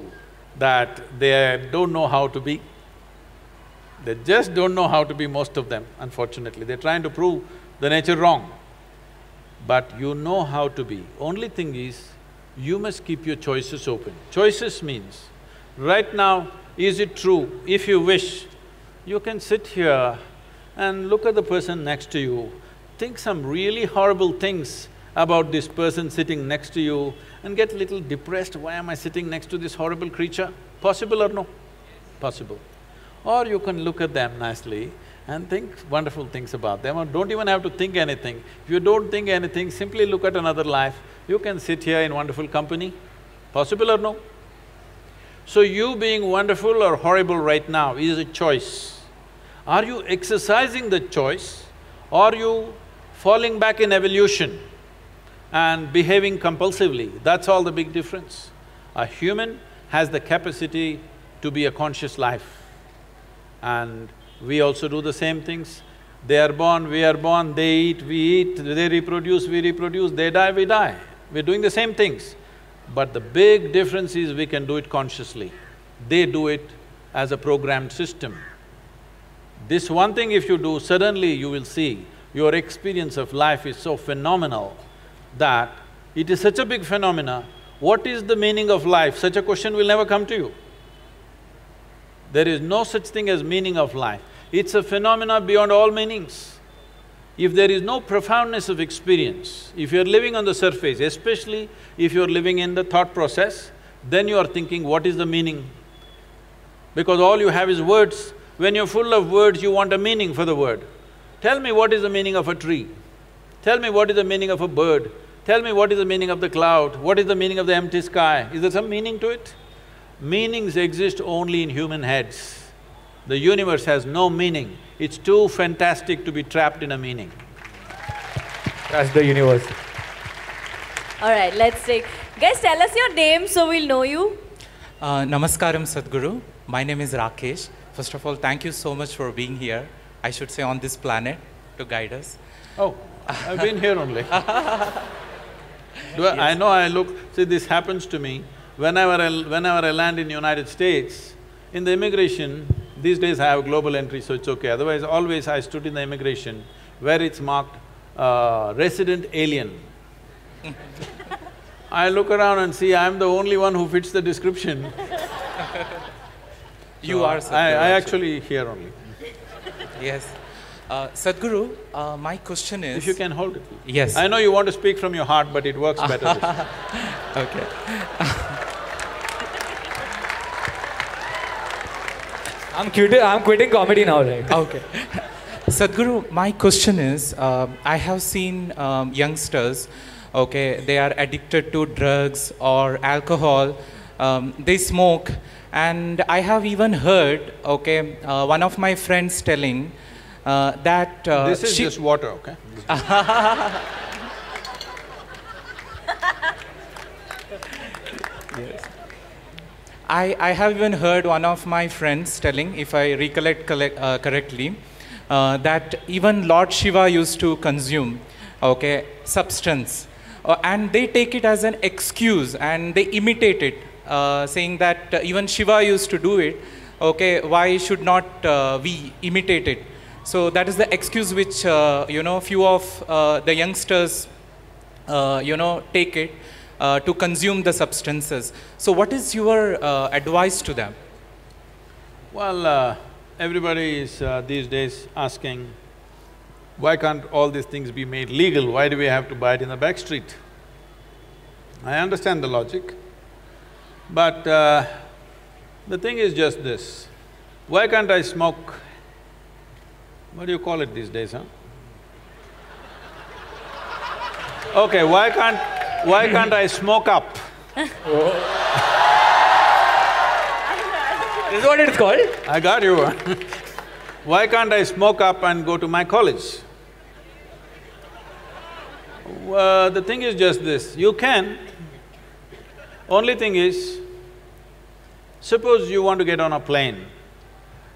that they don't know how to be. They just don't know how to be, most of them, unfortunately. They're trying to prove the nature wrong. But you know how to be. Only thing is, you must keep your choices open. Choices means, right now, is it true? If you wish, you can sit here and look at the person next to you, think some really horrible things about this person sitting next to you and get little depressed, why am I sitting next to this horrible creature? Possible or no? Possible. Or you can look at them nicely and think wonderful things about them or don't even have to think anything. If you don't think anything, simply look at another life, you can sit here in wonderful company. Possible or no? So you being wonderful or horrible right now is a choice. Are you exercising the choice or you falling back in evolution and behaving compulsively? That's all the big difference. A human has the capacity to be a conscious life and we also do the same things. They are born, we are born, they eat, we eat, they reproduce, we reproduce, they die, we die. We're doing the same things. But the big difference is we can do it consciously. They do it as a programmed system. This one thing if you do, suddenly you will see your experience of life is so phenomenal that it is such a big phenomena, what is the meaning of life? Such a question will never come to you. There is no such thing as meaning of life. It's a phenomena beyond all meanings. If there is no profoundness of experience, if you're living on the surface, especially if you're living in the thought process, then you are thinking, what is the meaning? Because all you have is words. When you're full of words, you want a meaning for the word. Tell me what is the meaning of a tree. Tell me what is the meaning of a bird. Tell me what is the meaning of the cloud. What is the meaning of the empty sky? Is there some meaning to it? Meanings exist only in human heads. The universe has no meaning. It's too fantastic to be trapped in a meaning. That's the universe. All right, let's take. Guys, tell us your name so we'll know you. Uh, namaskaram, Sadhguru. My name is Rakesh. First of all, thank you so much for being here. I should say on this planet to guide us. Oh, I've been here only. Do I, I know I look… See, this happens to me. Whenever I… whenever I land in United States, in the immigration, these days I have global entry, so it's okay. Otherwise, always I stood in the immigration where it's marked uh, resident alien. I look around and see I'm the only one who fits the description. You So are I, Sadhguru. I actually here only. Yes. Uh, Sadhguru, uh, my question is… If you can hold it. Yes. I know you want to speak from your heart, but it works better. Okay. I'm quitting, I'm quitting comedy now, right? Okay. Sadhguru, my question is, uh, I have seen um, youngsters, okay, they are addicted to drugs or alcohol, um, they smoke, and I have even heard, okay, uh, one of my friends telling uh, that uh, This is she- just water, okay? I, I have even heard one of my friends telling, if I recollect collect, uh, correctly, uh, that even Lord Shiva used to consume, okay, substance. Uh, and they take it as an excuse and they imitate it, uh, saying that uh, even Shiva used to do it, okay, why should not uh, we imitate it? So that is the excuse which, you know, few of the youngsters you know, take it uh, to consume the substances. So, what is your uh, advice to them? Well, uh, everybody is uh, these days asking, why can't all these things be made legal? Why do we have to buy it in the back street? I understand the logic, but uh, the thing is just this, why can't I smoke… What do you call it these days, huh? Okay, why can't… why can't I smoke up? This is what it's called? I got you. Why can't I smoke up and go to my college? Uh, the thing is just this, you can. Only thing is, suppose you want to get on a plane,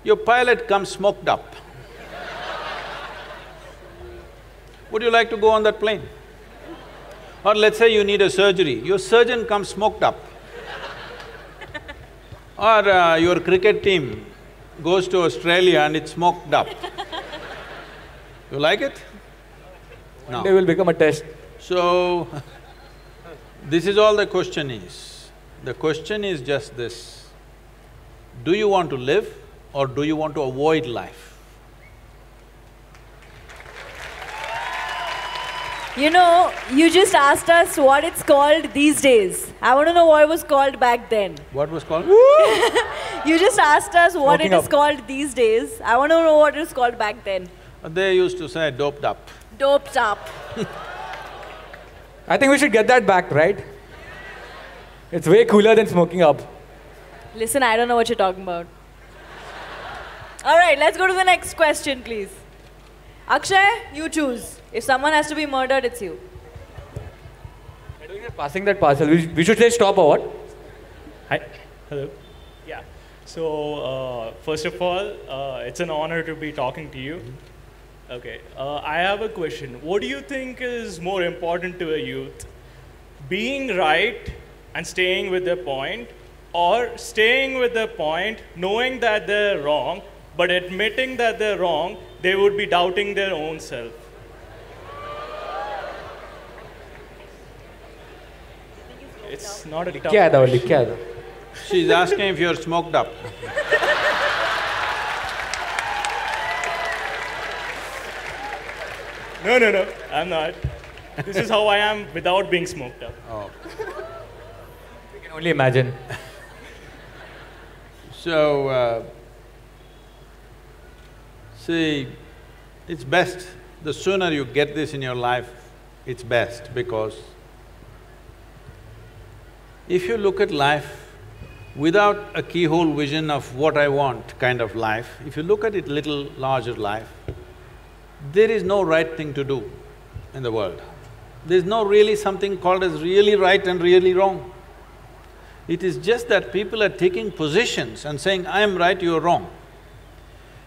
your pilot comes smoked up. Would you like to go on that plane? Or let's say you need a surgery, your surgeon comes smoked up. Or uh, your cricket team goes to Australia and it's smoked up. You like it? No. They will become a test. So, this is all the question is. The question is just this, do you want to live or do you want to avoid life? You know, you just asked us what it's called these days. I want to know what it was called back then. What was called? You just asked us what Smoking it is up. called these days. I want to know what it was called back then. Uh, they used to say doped up. Doped up. I think we should get that back, right? It's way cooler than smoking up. Listen, I don't know what you're talking about. All right, let's go to the next question, please. Akshay, you choose. If someone has to be murdered, it's you. Passing that parcel, we, we should say stop or what? Hi. Hello. Yeah. So, uh, first of all, uh, it's an honor to be talking to you. Okay. Uh, I have a question. What do you think is more important to a youth? Being right and staying with their point, or staying with their point, knowing that they're wrong, but admitting that they're wrong, they would be doubting their own self. It's not a tough question. She's asking if you're smoked up. No, no, no. I'm not. This is how I am without being smoked up. Oh. You can only imagine. so, uh, see, it's best. The sooner you get this in your life, it's best because if you look at life without a keyhole vision of what I want kind of life, if you look at it little larger life, there is no right thing to do in the world. There's no really something called as really right and really wrong. It is just that people are taking positions and saying, I am right, you are wrong.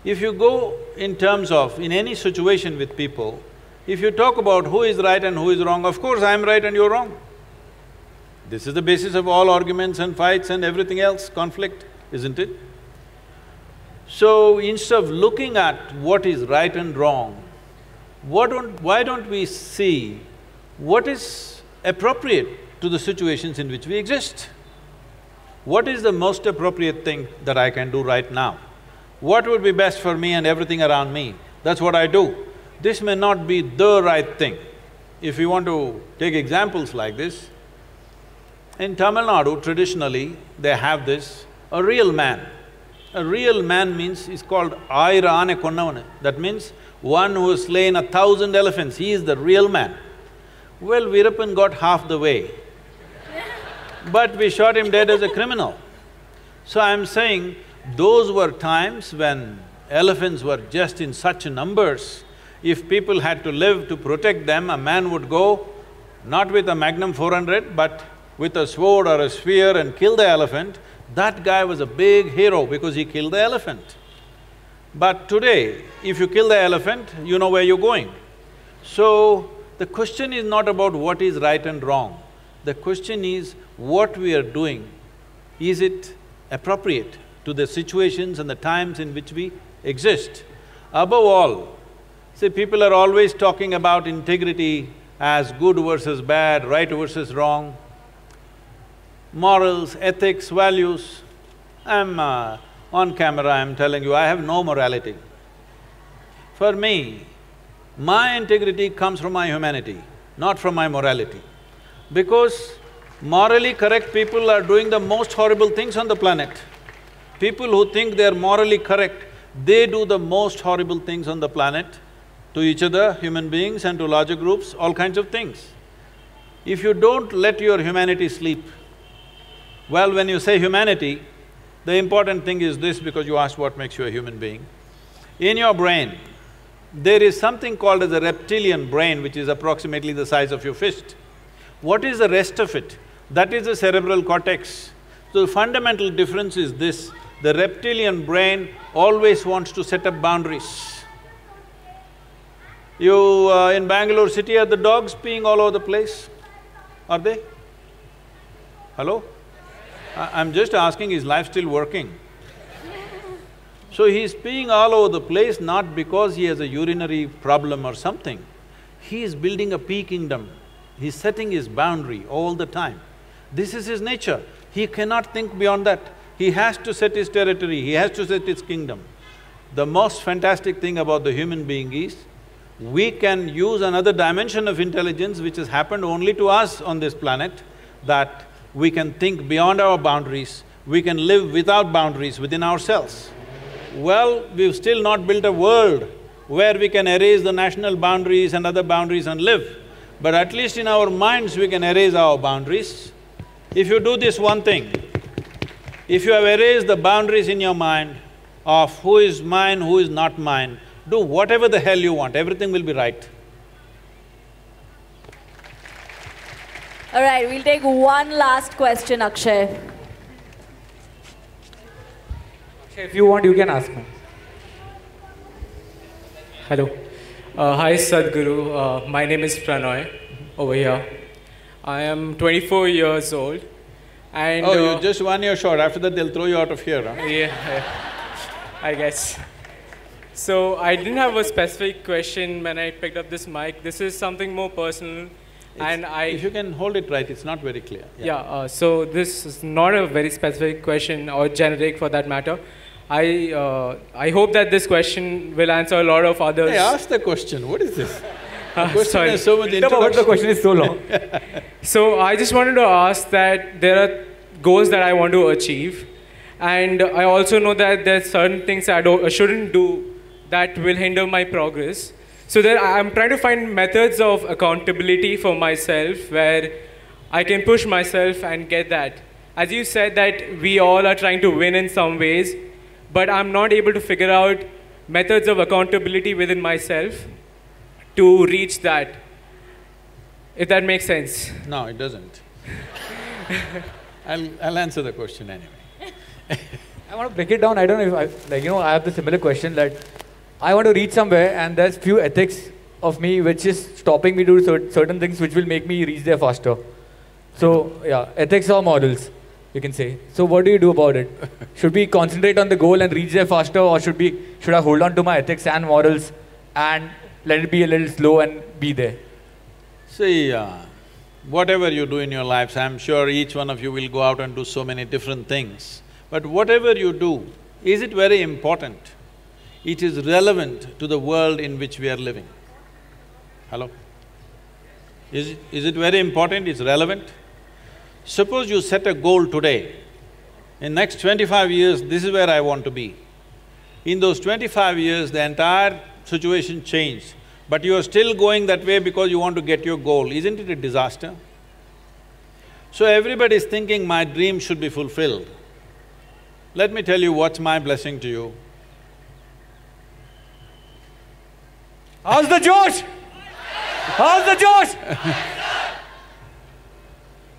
If you go in terms of, in any situation with people, if you talk about who is right and who is wrong, of course I am right and you're wrong. This is the basis of all arguments and fights and everything else, conflict, isn't it? So instead of looking at what is right and wrong, what don't… why don't we see what is appropriate to the situations in which we exist? What is the most appropriate thing that I can do right now? What would be best for me and everything around me? That's what I do. This may not be the right thing. If you want to take examples like this, in Tamil Nadu, traditionally, they have this, a real man. A real man means, is called Ayira Ane Konnavanu. That means one who has slain a thousand elephants, he is the real man. Well, Veerappan got half the way, but we shot him dead as a criminal. So I'm saying, those were times when elephants were just in such numbers, if people had to live to protect them, a man would go not with a Magnum 400, but with a sword or a spear and kill the elephant, that guy was a big hero because he killed the elephant. But today, if you kill the elephant, you know where you're going. So, the question is not about what is right and wrong. The question is, what we are doing, is it appropriate to the situations and the times in which we exist? Above all, see, people are always talking about integrity as good versus bad, right versus wrong morals, ethics, values. I'm uh, on camera, I'm telling you, I have no morality. For me, my integrity comes from my humanity, not from my morality. Because morally correct people are doing the most horrible things on the planet. People who think they're morally correct, they do the most horrible things on the planet to each other, human beings and to larger groups, all kinds of things. If you don't let your humanity sleep, well, when you say humanity, the important thing is this because you asked what makes you a human being. In your brain, there is something called as a reptilian brain which is approximately the size of your fist. What is the rest of it? That is the cerebral cortex. So the fundamental difference is this, the reptilian brain always wants to set up boundaries. You… Uh, in Bangalore city, are the dogs peeing all over the place? Are they? Hello? I'm just asking, is life still working? So he's peeing all over the place not because he has a urinary problem or something. He is building a pee kingdom. He's setting his boundary all the time. This is his nature. He cannot think beyond that. He has to set his territory, he has to set his kingdom. The most fantastic thing about the human being is, we can use another dimension of intelligence which has happened only to us on this planet, that we can think beyond our boundaries, we can live without boundaries within ourselves. Well, we've still not built a world where we can erase the national boundaries and other boundaries and live. But at least in our minds, we can erase our boundaries. If you do this one thing, if you have erased the boundaries in your mind of who is mine, who is not mine, do whatever the hell you want, everything will be right. All right, we'll take one last question, Akshay. If you want, you can ask me. Hello. Uh, hi, Sadhguru. Uh, my name is Pranoy over here. I am 24 years old. And, Oh, uh, you're just one year short, after that they'll throw you out of here, huh? yeah, yeah, I guess. So I didn't have a specific question when I picked up this mic. This is something more personal. And I… If you can hold it right, it's not very clear. Yeah, uh, so this is not a very specific question or generic for that matter. I, uh, I hope that this question will answer a lot of others. Hey, ask the question, what is this? question sorry. has so much No, the question is so long. So I just wanted to ask that there are goals that I want to achieve, and I also know that there are certain things I, don't, I shouldn't do that will hinder my progress. So there, I'm trying to find methods of accountability for myself where I can push myself and get that. As you said that we all are trying to win in some ways, but I'm not able to figure out methods of accountability within myself to reach that. If that makes sense. No, it doesn't. I'll, I'll answer the question anyway. I want to break it down. I don't know if I, like, you know, I have the similar question that I want to reach somewhere and there's few ethics of me which is stopping me to do certain things which will make me reach there faster. So, yeah, ethics or morals, you can say. So, what do you do about it? should we concentrate on the goal and reach there faster or should we, should I hold on to my ethics and morals and let it be a little slow and be there? See, uh, whatever you do in your lives, I'm sure each one of you will go out and do so many different things. But whatever you do, is it very important? It is relevant to the world in which we are living. Hello? Is, it- is it very important? It's relevant? Suppose you set a goal today, in next twenty-five years, this is where I want to be. In those twenty-five years, the entire situation changed, but you are still going that way because you want to get your goal. Isn't it a disaster? So everybody is thinking, my dream should be fulfilled. Let me tell you what's my blessing to you. How's the Josh? How's the Josh?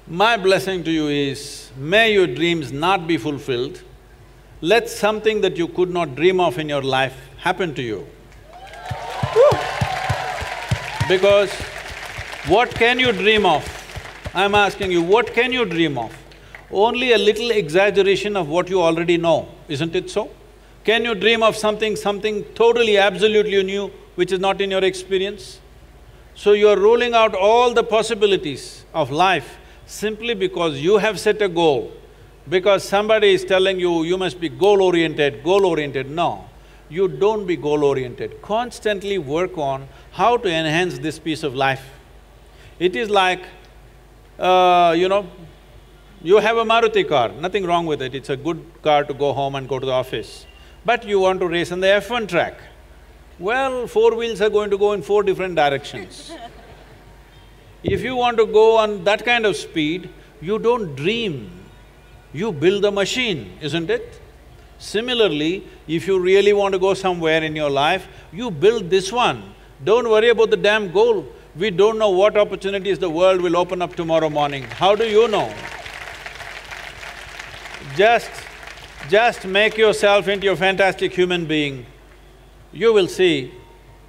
My blessing to you is, may your dreams not be fulfilled. Let something that you could not dream of in your life happen to you. Because what can you dream of? I'm asking you, what can you dream of? Only a little exaggeration of what you already know, isn't it so? Can you dream of something, something totally, absolutely new, which is not in your experience? So you are ruling out all the possibilities of life simply because you have set a goal, because somebody is telling you, you must be goal-oriented, goal-oriented. No, you don't be goal-oriented. Constantly work on how to enhance this piece of life. It is like, uh, you know, you have a Maruti car, nothing wrong with it, it's a good car to go home and go to the office. But you want to race on the F1 track. Well, four wheels are going to go in four different directions. If you want to go on that kind of speed, you don't dream, you build the machine, isn't it? Similarly, if you really want to go somewhere in your life, you build this one. Don't worry about the damn goal. We don't know what opportunities the world will open up tomorrow morning. How do you know? Just… just make yourself into a fantastic human being. You will see,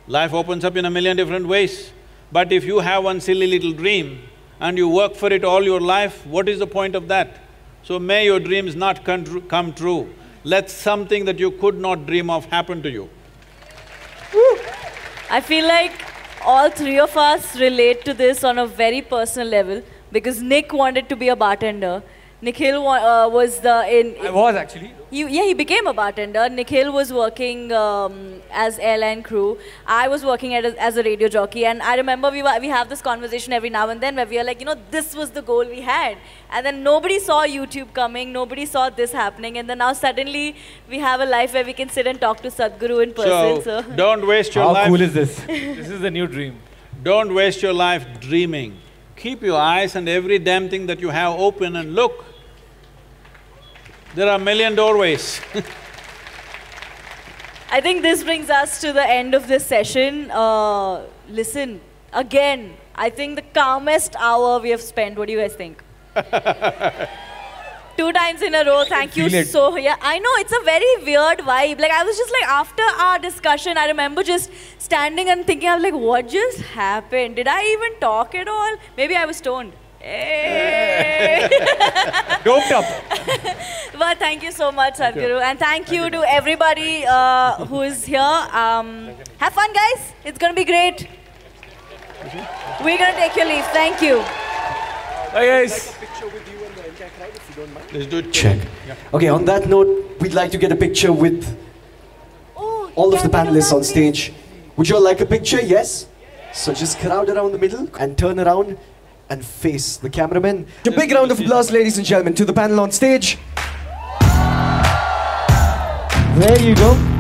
life opens up in a million different ways. But if you have one silly little dream and you work for it all your life, what is the point of that? So may your dreams not come true. Let something that you could not dream of happen to you. I feel like all three of us relate to this on a very personal level because Nick wanted to be a bartender. Nikhil wa- uh, was the in. I was actually. You, yeah, he became a bartender. Nikhil was working um, as airline crew. I was working at a, as a radio jockey, and I remember we were, we have this conversation every now and then where we are like, you know, this was the goal we had, and then nobody saw YouTube coming, nobody saw this happening, and then now suddenly we have a life where we can sit and talk to Sadhguru in person. So, So, don't waste your How life… cool is this? This is the new dream. Don't waste your life dreaming. Keep your eyes and every damn thing that you have open and look. There are a million doorways I think this brings us to the end of this session. Uh, listen, again, I think the calmest hour we have spent. What do you guys think? Two times in a row. Thank you it. so. Yeah, I know it's a very weird vibe. Like I was just like after our discussion, I remember just standing and thinking, I was like, what just happened? Did I even talk at all? Maybe I was stoned. Hey. Doped up. But thank you so much, Sadhguru. And thank, you, to everybody uh, who is here. Um, have fun, guys. It's going to be great. We're going to take your leave. Thank you. Bye guys. Let's do it. Check. Okay, on that note, we'd like to get a picture with Oh, all of the can we do panelists on stage. Would you all like a picture? Yes? So just crowd around the middle and turn around and face the cameraman. A big round of applause, ladies and gentlemen, to the panel on stage. There you go.